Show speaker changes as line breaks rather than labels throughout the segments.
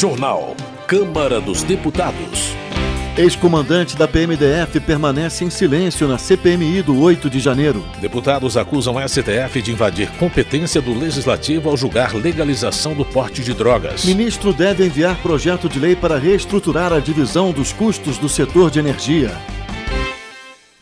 Jornal. Câmara dos Deputados.
Ex-comandante da PMDF permanece em silêncio na CPMI do 8 de janeiro.
Deputados acusam o STF de invadir competência do Legislativo ao julgar legalização do porte de drogas.
Ministro deve enviar projeto de lei para reestruturar a divisão dos custos do setor de energia.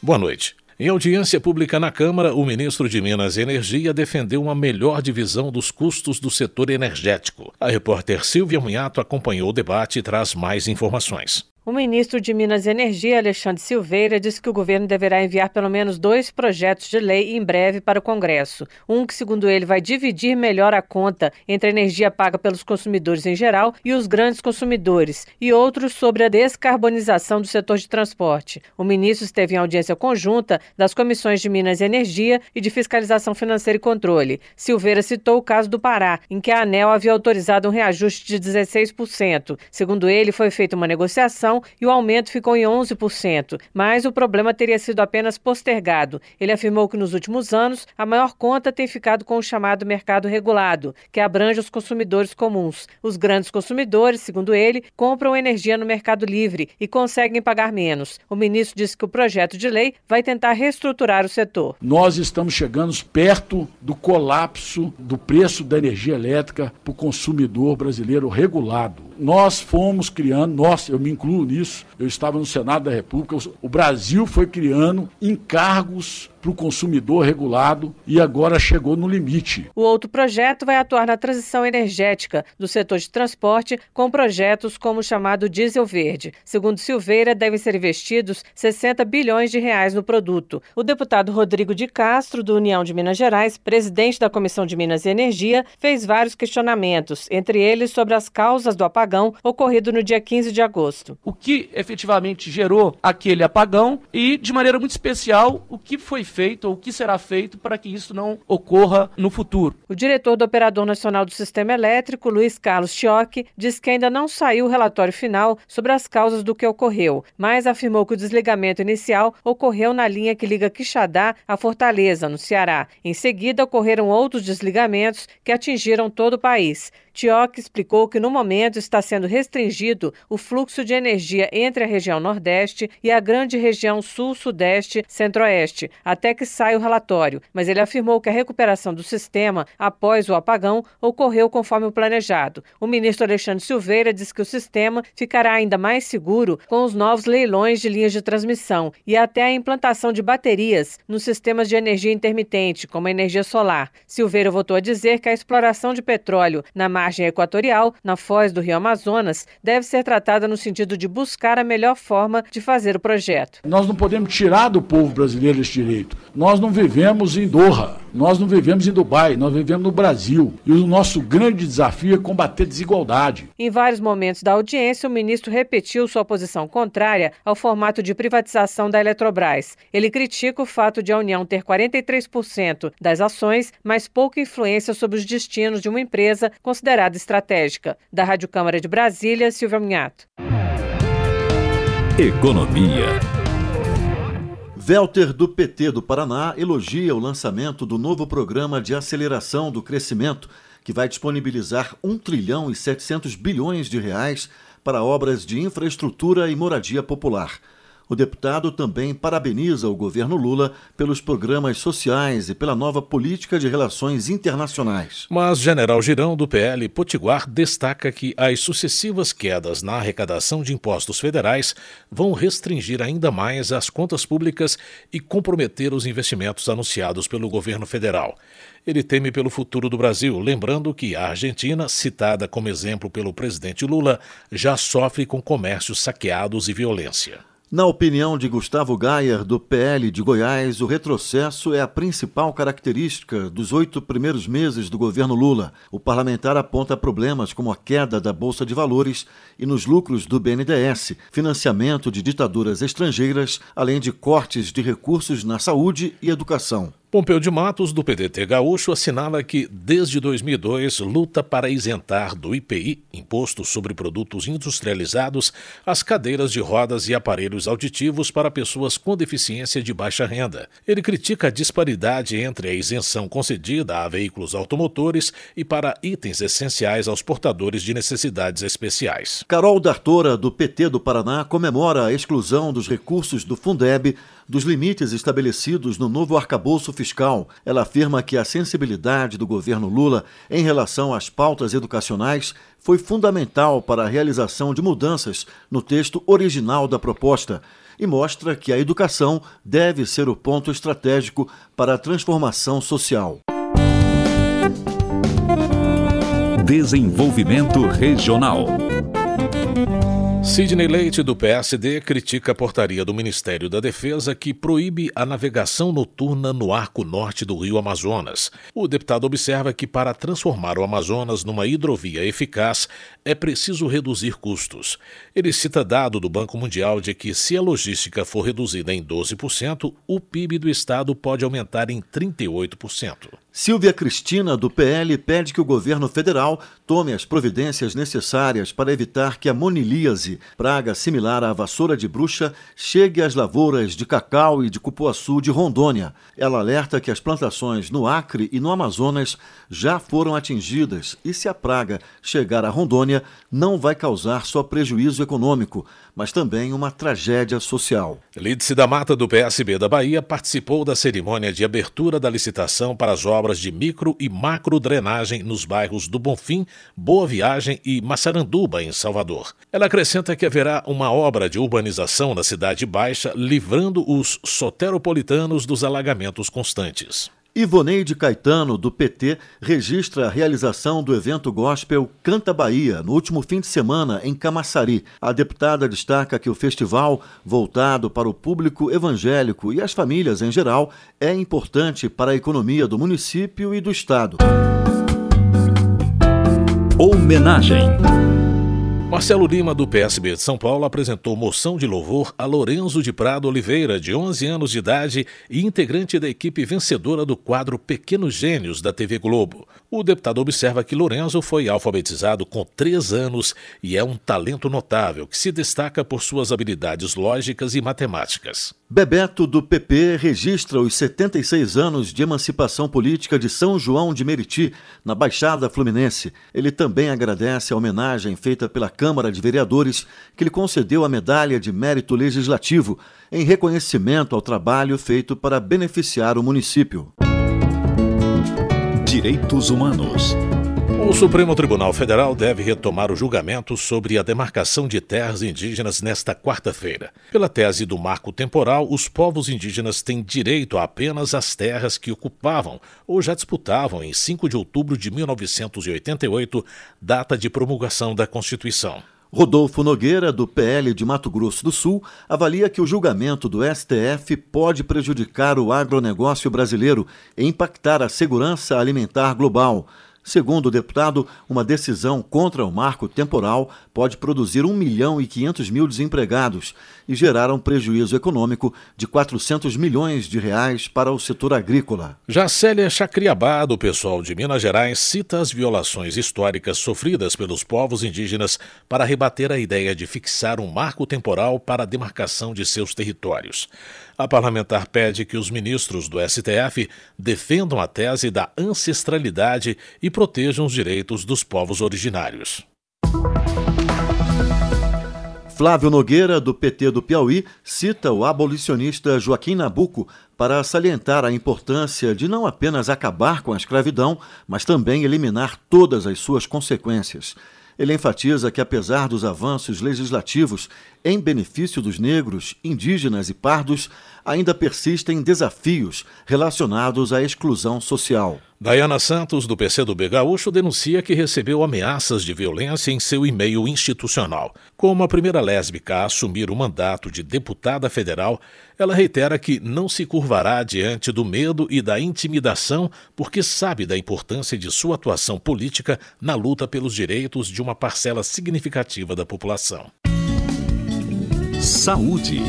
Boa noite. Em audiência pública na Câmara, o ministro de Minas e Energia defendeu uma melhor divisão dos custos do setor energético. A repórter Silvia Munhato acompanhou o debate e traz mais informações.
O ministro de Minas e Energia, Alexandre Silveira, disse que o governo deverá enviar pelo menos dois projetos de lei em breve para o Congresso. Um que, segundo ele, vai dividir melhor a conta entre a energia paga pelos consumidores em geral e os grandes consumidores, e outro sobre a descarbonização do setor de transporte. O ministro esteve em audiência conjunta das comissões de Minas e Energia e de Fiscalização Financeira e Controle. Silveira citou o caso do Pará, em que a ANEL havia autorizado um reajuste de 16%. Segundo ele, foi feita uma negociação e o aumento ficou em 11%, mas o problema teria sido apenas postergado. Ele afirmou que nos últimos anos a maior conta tem ficado com o chamado mercado regulado, que abrange os consumidores comuns. Os grandes consumidores, segundo ele, compram energia no mercado livre e conseguem pagar menos. O ministro disse que o projeto de lei vai tentar reestruturar o setor.
Nós estamos chegando perto do colapso do preço da energia elétrica para o consumidor brasileiro regulado nós fomos criando, nós, eu me incluo nisso, eu estava no Senado da República, o Brasil foi criando encargos para o consumidor regulado e agora chegou no limite.
O outro projeto vai atuar na transição energética do setor de transporte com projetos como o chamado diesel verde. Segundo Silveira, devem ser investidos 60 bilhões de reais no produto. O deputado Rodrigo de Castro, do União de Minas Gerais, presidente da Comissão de Minas e Energia, fez vários questionamentos, entre eles sobre as causas do apagão ocorrido no dia 15 de agosto.
O que efetivamente gerou aquele apagão e, de maneira muito especial, o que foi feito ou o que será feito para que isso não ocorra no futuro.
O diretor do Operador Nacional do Sistema Elétrico, Luiz Carlos Chioc, diz que ainda não saiu o relatório final sobre as causas do que ocorreu, mas afirmou que o desligamento inicial ocorreu na linha que liga Quixadá a Fortaleza, no Ceará. Em seguida, ocorreram outros desligamentos que atingiram todo o país. Tioc explicou que no momento está sendo restringido o fluxo de energia entre a região Nordeste e a grande região Sul-Sudeste Centro-Oeste, até que saia o relatório, mas ele afirmou que a recuperação do sistema após o apagão ocorreu conforme o planejado. O ministro Alexandre Silveira disse que o sistema ficará ainda mais seguro com os novos leilões de linhas de transmissão e até a implantação de baterias nos sistemas de energia intermitente, como a energia solar. Silveira voltou a dizer que a exploração de petróleo na margem margem equatorial, na foz do Rio Amazonas, deve ser tratada no sentido de buscar a melhor forma de fazer o projeto.
Nós não podemos tirar do povo brasileiro esse direito. Nós não vivemos em Doha, nós não vivemos em Dubai, nós vivemos no Brasil. E o nosso grande desafio é combater desigualdade.
Em vários momentos da audiência, o ministro repetiu sua posição contrária ao formato de privatização da Eletrobras. Ele critica o fato de a União ter 43% das ações, mas pouca influência sobre os destinos de uma empresa considerada considerada estratégica. Da Rádio Câmara de Brasília, Silvia Minhato.
Economia. Velter do PT do Paraná elogia o lançamento do novo programa de aceleração do crescimento, que vai disponibilizar 1 trilhão e 700 bilhões de reais para obras de infraestrutura e moradia popular. O deputado também parabeniza o governo Lula pelos programas sociais e pela nova política de relações internacionais.
Mas General Girão, do PL Potiguar, destaca que as sucessivas quedas na arrecadação de impostos federais vão restringir ainda mais as contas públicas e comprometer os investimentos anunciados pelo governo federal. Ele teme pelo futuro do Brasil, lembrando que a Argentina, citada como exemplo pelo presidente Lula, já sofre com comércios saqueados e violência.
Na opinião de Gustavo Gayer, do PL de Goiás, o retrocesso é a principal característica dos oito primeiros meses do governo Lula. O parlamentar aponta problemas como a queda da Bolsa de Valores e nos lucros do BNDES, financiamento de ditaduras estrangeiras, além de cortes de recursos na saúde e educação.
Pompeu de Matos, do PDT Gaúcho, assinala que, desde 2002, luta para isentar do IPI, Imposto sobre Produtos Industrializados, as cadeiras de rodas e aparelhos auditivos para pessoas com deficiência de baixa renda. Ele critica a disparidade entre a isenção concedida a veículos automotores e para itens essenciais aos portadores de necessidades especiais.
Carol D'Artora, do PT do Paraná, comemora a exclusão dos recursos do Fundeb dos limites estabelecidos no novo arcabouço fiscal. Ela afirma que a sensibilidade do governo Lula em relação às pautas educacionais foi fundamental para a realização de mudanças no texto original da proposta e mostra que a educação deve ser o ponto estratégico para a transformação social.
Desenvolvimento Regional.
Sidney Leite, do PSD, critica a portaria do Ministério da Defesa que proíbe a navegação noturna no arco norte do rio Amazonas. O deputado observa que, para transformar o Amazonas numa hidrovia eficaz, é preciso reduzir custos. Ele cita dado do Banco Mundial de que, se a logística for reduzida em 12%, o PIB do estado pode aumentar em 38%.
Silvia Cristina, do PL, pede que o governo federal tome as providências necessárias para evitar que a monilíase, praga similar à vassoura de bruxa, chegue às lavouras de cacau e de cupuaçu de Rondônia. Ela alerta que as plantações no Acre e no Amazonas já foram atingidas e, se a praga chegar a Rondônia, não vai causar só prejuízo econômico, mas também uma tragédia social.
Lídice da Mata, do PSB da Bahia, participou da cerimônia de abertura da licitação para as obras de micro e macro drenagem nos bairros do Bonfim, Boa Viagem e Massaranduba, em Salvador. Ela acrescenta que haverá uma obra de urbanização na Cidade Baixa, livrando os soteropolitanos dos alagamentos constantes.
Ivoneide Caetano, do PT, registra a realização do evento gospel Canta Bahia, no último fim de semana, em Camaçari. A deputada destaca que o festival, voltado para o público evangélico e as famílias em geral, é importante para a economia do município e do Estado.
Homenagem.
Marcelo Lima, do PSB de São Paulo, apresentou moção de louvor a Lorenzo de Prado Oliveira, de 11 anos de idade e integrante da equipe vencedora do quadro Pequenos Gênios da TV Globo. O deputado observa que Lorenzo foi alfabetizado com 3 anos e é um talento notável que se destaca por suas habilidades lógicas e matemáticas.
Bebeto, do PP, registra os 76 anos de emancipação política de São João de Meriti, na Baixada Fluminense. Ele também agradece a homenagem feita pela Câmara de Vereadores, que lhe concedeu a Medalha de Mérito Legislativo, em reconhecimento ao trabalho feito para beneficiar o município.
Direitos Humanos.
O Supremo Tribunal Federal deve retomar o julgamento sobre a demarcação de terras indígenas nesta quarta-feira. Pela tese do marco temporal, os povos indígenas têm direito apenas às terras que ocupavam ou já disputavam em 5 de outubro de 1988, data de promulgação da Constituição.
Rodolfo Nogueira, do PL de Mato Grosso do Sul, avalia que o julgamento do STF pode prejudicar o agronegócio brasileiro e impactar a segurança alimentar global. Segundo o deputado, uma decisão contra o marco temporal pode produzir 1 milhão e 500 mil desempregados e gerar um prejuízo econômico de 400 milhões de reais para o setor agrícola.
Já Chacriabá, do pessoal de Minas Gerais, cita as violações históricas sofridas pelos povos indígenas para rebater a ideia de fixar um marco temporal para a demarcação de seus territórios. A parlamentar pede que os ministros do STF defendam a tese da ancestralidade e protejam os direitos dos povos originários.
Flávio Nogueira, do PT do Piauí, cita o abolicionista Joaquim Nabuco para salientar a importância de não apenas acabar com a escravidão, mas também eliminar todas as suas consequências. Ele enfatiza que, apesar dos avanços legislativos em benefício dos negros, indígenas e pardos, ainda persistem desafios relacionados à exclusão social.
Dayana Santos, do PCdoB Gaúcho, denuncia que recebeu ameaças de violência em seu e-mail institucional. Como a primeira lésbica a assumir o mandato de deputada federal, ela reitera que não se curvará diante do medo e da intimidação porque sabe da importância de sua atuação política na luta pelos direitos de uma parcela significativa da população.
Saúde.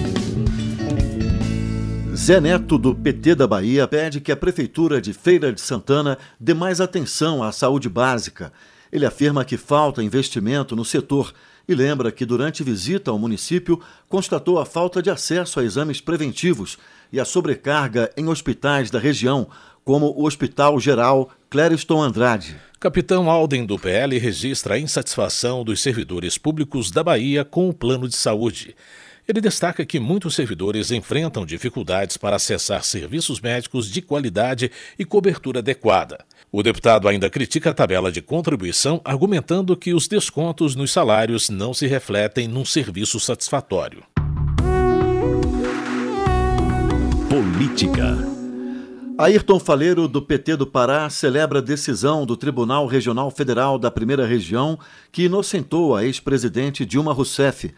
Zé Neto, do PT da Bahia, pede que a Prefeitura de Feira de Santana dê mais atenção à saúde básica. Ele afirma que falta investimento no setor e lembra que, durante visita ao município, constatou a falta de acesso a exames preventivos e a sobrecarga em hospitais da região, como o Hospital Geral Clériston Andrade.
Capitão Alden do PL registra a insatisfação dos servidores públicos da Bahia com o plano de saúde. Ele destaca que muitos servidores enfrentam dificuldades para acessar serviços médicos de qualidade e cobertura adequada. O deputado ainda critica a tabela de contribuição, argumentando que os descontos nos salários não se refletem num serviço satisfatório.
Política.
Ayrton Faleiro, do PT do Pará, celebra a decisão do Tribunal Regional Federal da Primeira Região que inocentou a ex-presidente Dilma Rousseff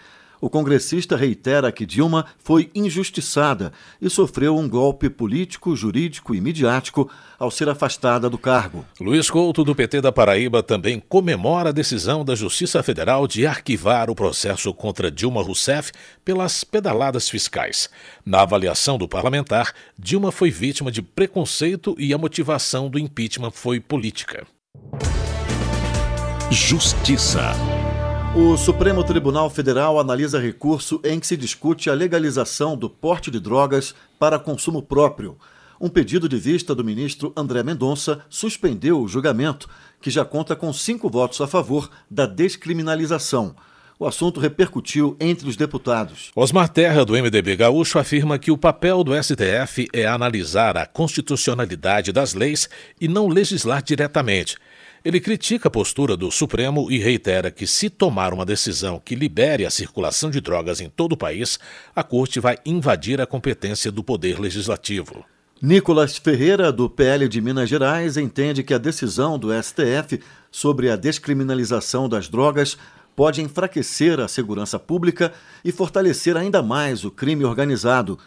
o congressista reitera que Dilma foi injustiçada e sofreu um golpe político, jurídico e midiático ao ser afastada do cargo.
Luiz Couto, do PT da Paraíba, também comemora a decisão da Justiça Federal de arquivar o processo contra Dilma Rousseff pelas pedaladas fiscais. Na avaliação do parlamentar, Dilma foi vítima de preconceito e a motivação do impeachment foi política.
Justiça.
O Supremo Tribunal Federal analisa recurso em que se discute a legalização do porte de drogas para consumo próprio. Um pedido de vista do ministro André Mendonça suspendeu o julgamento, que já conta com cinco votos a favor da descriminalização. O assunto repercutiu entre os deputados.
Osmar Terra, do MDB Gaúcho, afirma que o papel do STF é analisar a constitucionalidade das leis e não legislar diretamente. Ele critica a postura do Supremo e reitera que, se tomar uma decisão que libere a circulação de drogas em todo o país, a Corte vai invadir a competência do Poder Legislativo.
Nicolas Ferreira, do PL de Minas Gerais, entende que a decisão do STF sobre a descriminalização das drogas pode enfraquecer a segurança pública e fortalecer ainda mais o crime organizado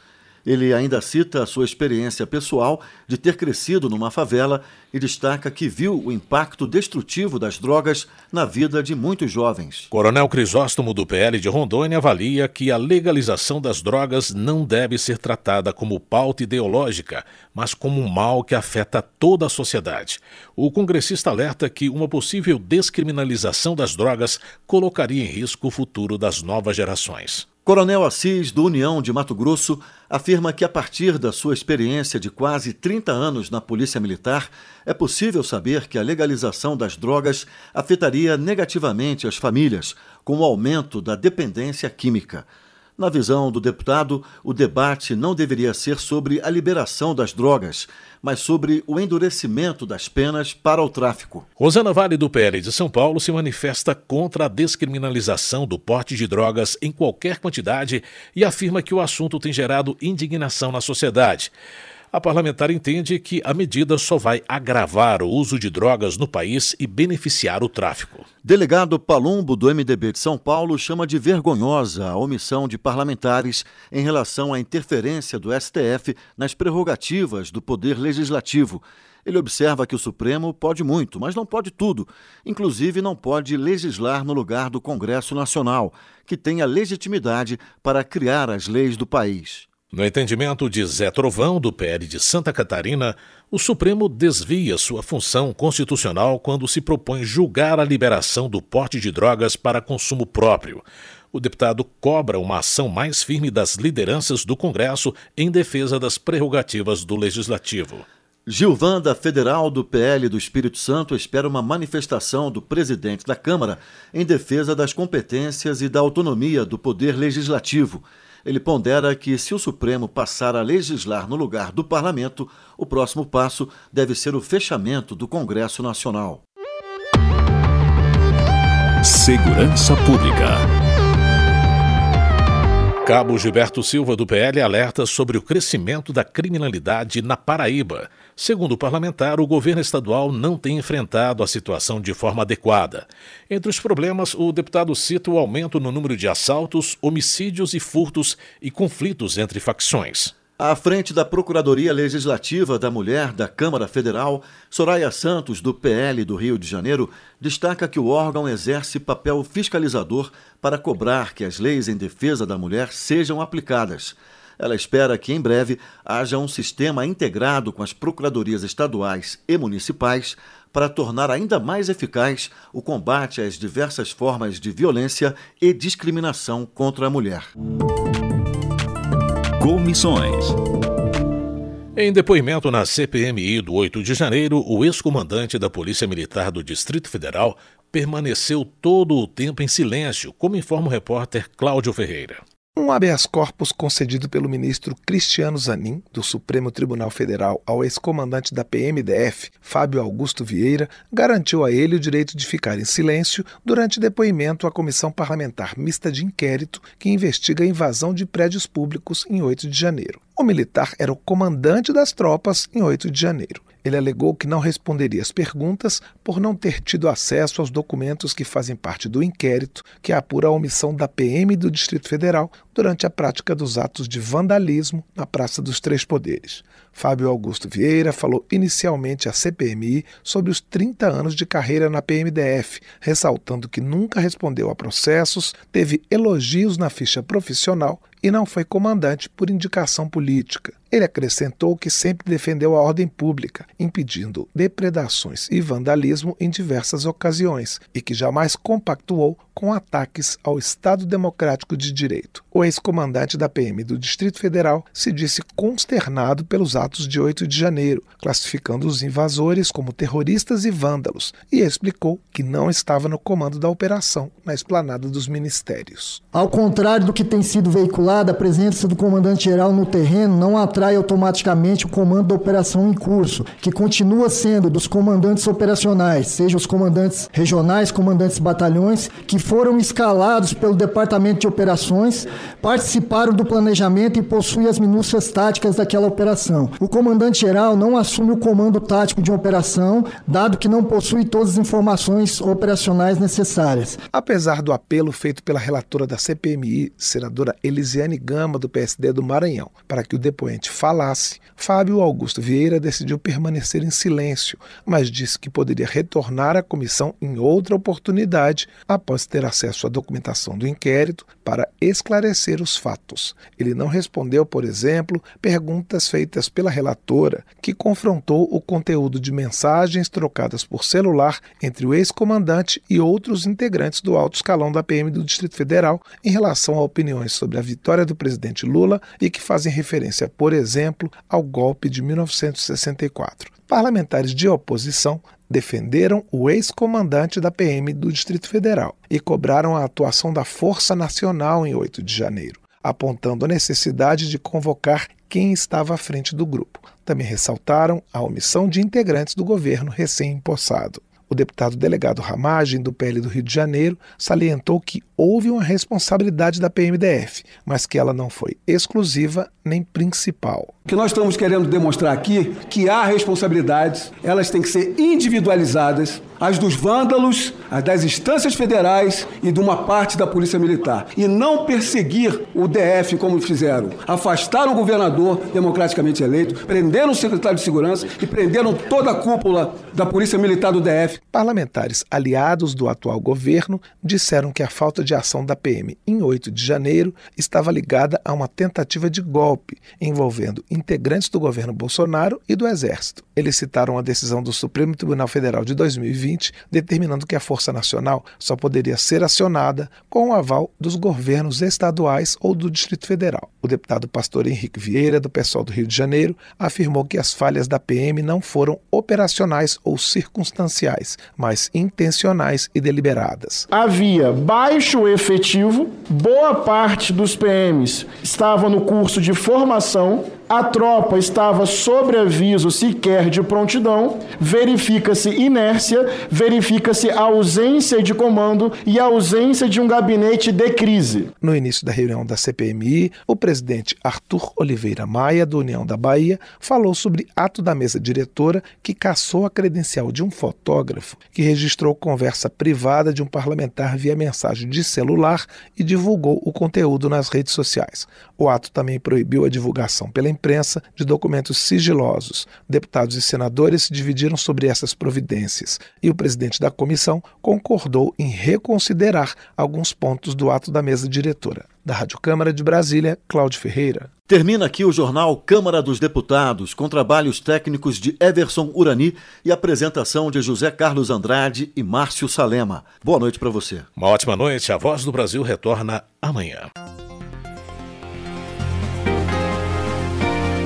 ele ainda cita a sua experiência pessoal de ter crescido numa favela e destaca que viu o impacto destrutivo das drogas na vida de muitos jovens.
Coronel Crisóstomo, do PL de Rondônia, avalia que a legalização das drogas não deve ser tratada como pauta ideológica, mas como um mal que afeta toda a sociedade. O congressista alerta que uma possível descriminalização das drogas colocaria em risco o futuro das novas gerações.
Coronel Assis, do União de Mato Grosso, afirma que, a partir da sua experiência de quase 30 anos na Polícia Militar, é possível saber que a legalização das drogas afetaria negativamente as famílias, com o aumento da dependência química. Na visão do deputado, o debate não deveria ser sobre a liberação das drogas, mas sobre o endurecimento das penas para o tráfico.
Rosana Vale, do PL de São Paulo, se manifesta contra a descriminalização do porte de drogas em qualquer quantidade e afirma que o assunto tem gerado indignação na sociedade. A parlamentar entende que a medida só vai agravar o uso de drogas no país e beneficiar o tráfico.
Delegado Palumbo, do MDB de São Paulo, chama de vergonhosa a omissão de parlamentares em relação à interferência do STF nas prerrogativas do Poder Legislativo. Ele observa que o Supremo pode muito, mas não pode tudo. Inclusive, não pode legislar no lugar do Congresso Nacional, que tem a legitimidade para criar as leis do país.
No entendimento de Zé Trovão, do PL de Santa Catarina, o Supremo desvia sua função constitucional quando se propõe julgar a liberação do porte de drogas para consumo próprio. O deputado cobra uma ação mais firme das lideranças do Congresso em defesa das prerrogativas do Legislativo.
Gilvanda Federal do PL do Espírito Santo espera uma manifestação do presidente da Câmara em defesa das competências e da autonomia do Poder Legislativo ele pondera que, se o Supremo passar a legislar no lugar do Parlamento, o próximo passo deve ser o fechamento do Congresso Nacional.
Segurança Pública.
Cabo Gilberto Silva, do PL, alerta sobre o crescimento da criminalidade na Paraíba. Segundo o parlamentar, o governo estadual não tem enfrentado a situação de forma adequada. Entre os problemas, o deputado cita o aumento no número de assaltos, homicídios e furtos e conflitos entre facções.
À frente da Procuradoria Legislativa da Mulher da Câmara Federal, Soraya Santos, do PL do Rio de Janeiro, destaca que o órgão exerce papel fiscalizador para cobrar que as leis em defesa da mulher sejam aplicadas. Ela espera que em breve haja um sistema integrado com as procuradorias estaduais e municipais para tornar ainda mais eficaz o combate às diversas formas de violência e discriminação contra a mulher.
Comissões.
Em depoimento na CPMI do 8 de janeiro, o ex-comandante da Polícia Militar do Distrito Federal permaneceu todo o tempo em silêncio, como informa o repórter Cláudio Ferreira.
Um habeas corpus concedido pelo ministro Cristiano Zanin, do Supremo Tribunal Federal, ao ex-comandante da PMDF, Fábio Augusto Vieira, garantiu a ele o direito de ficar em silêncio durante depoimento à Comissão Parlamentar Mista de Inquérito que investiga a invasão de prédios públicos em 8 de janeiro. O militar era o comandante das tropas em 8 de janeiro. Ele alegou que não responderia às perguntas por não ter tido acesso aos documentos que fazem parte do inquérito que apura a omissão da PM do Distrito Federal durante a prática dos atos de vandalismo na Praça dos Três Poderes. Fábio Augusto Vieira falou inicialmente à CPMI sobre os 30 anos de carreira na PMDF, ressaltando que nunca respondeu a processos, teve elogios na ficha profissional e não foi comandante por indicação política. Ele acrescentou que sempre defendeu a ordem pública, impedindo depredações e vandalismo em diversas ocasiões, e que jamais compactuou com ataques ao Estado Democrático de Direito. O ex-comandante da PM do Distrito Federal se disse consternado pelos atos de 8 de janeiro, classificando os invasores como terroristas e vândalos, e explicou que não estava no comando da operação na esplanada dos ministérios.
Ao contrário do que tem sido veiculado, a presença do comandante-geral no terreno não atrai automaticamente o comando da operação em curso, que continua sendo dos comandantes operacionais, seja os comandantes regionais, comandantes batalhões, que foram escalados pelo Departamento de Operações, participaram do planejamento e possuem as minúcias táticas daquela operação. O comandante-geral não assume o comando tático de uma operação, dado que não possui todas as informações operacionais necessárias.
Apesar do apelo feito pela relatora da CPMI, senadora Elisiane Gama, do PSD do Maranhão, para que o depoente falasse, Fábio Augusto Vieira decidiu permanecer em silêncio, mas disse que poderia retornar à comissão em outra oportunidade após ter acesso à documentação do inquérito para esclarecer os fatos. Ele não respondeu, por exemplo, perguntas feitas pela relatora, que confrontou o conteúdo de mensagens trocadas por celular entre o ex-comandante e outros integrantes do alto escalão da PM do Distrito Federal em relação a opiniões sobre a vitória do presidente Lula e que fazem referência, por exemplo, ao golpe de 1964. Parlamentares de oposição defenderam o ex-comandante da PM do Distrito Federal e cobraram a atuação da Força Nacional em 8 de janeiro, apontando a necessidade de convocar quem estava à frente do grupo. Também ressaltaram a omissão de integrantes do governo recém-impossado. O deputado delegado Ramagem, do PL do Rio de Janeiro, salientou que houve uma responsabilidade da PMDF, mas que ela não foi exclusiva nem principal.
O que nós estamos querendo demonstrar aqui que há responsabilidades, elas têm que ser individualizadas, as dos vândalos, as das instâncias federais e de uma parte da Polícia Militar. E não perseguir o DF como fizeram. Afastaram o governador democraticamente eleito, prenderam o secretário de Segurança e prenderam toda a cúpula da Polícia Militar do DF.
Parlamentares aliados do atual governo disseram que a falta de ação da PM em 8 de janeiro estava ligada a uma tentativa de golpe envolvendo integrantes do governo Bolsonaro e do Exército. Eles citaram a decisão do Supremo Tribunal Federal de 2020, determinando que a Força Nacional só poderia ser acionada com o aval dos governos estaduais ou do Distrito Federal. O deputado pastor Henrique Vieira, do pessoal do Rio de Janeiro, afirmou que as falhas da PM não foram operacionais ou circunstanciais, mas intencionais e deliberadas.
Havia baixo efetivo, boa parte dos PMs estavam no curso de formação a tropa estava sob aviso sequer de prontidão, verifica-se inércia, verifica-se ausência de comando e ausência de um gabinete de crise.
No início da reunião da CPMI, o presidente Arthur Oliveira Maia, do União da Bahia, falou sobre ato da mesa diretora que caçou a credencial de um fotógrafo que registrou conversa privada de um parlamentar via mensagem de celular e divulgou o conteúdo nas redes sociais. O ato também proibiu a divulgação pela imprensa de documentos sigilosos. Deputados e senadores se dividiram sobre essas providências e o presidente da comissão concordou em reconsiderar alguns pontos do ato da mesa diretora. Da Rádio Câmara de Brasília, Cláudio Ferreira.
Termina aqui o jornal Câmara dos Deputados, com trabalhos técnicos de Everson Urani e apresentação de José Carlos Andrade e Márcio Salema. Boa noite para você.
Uma ótima noite. A Voz do Brasil retorna amanhã.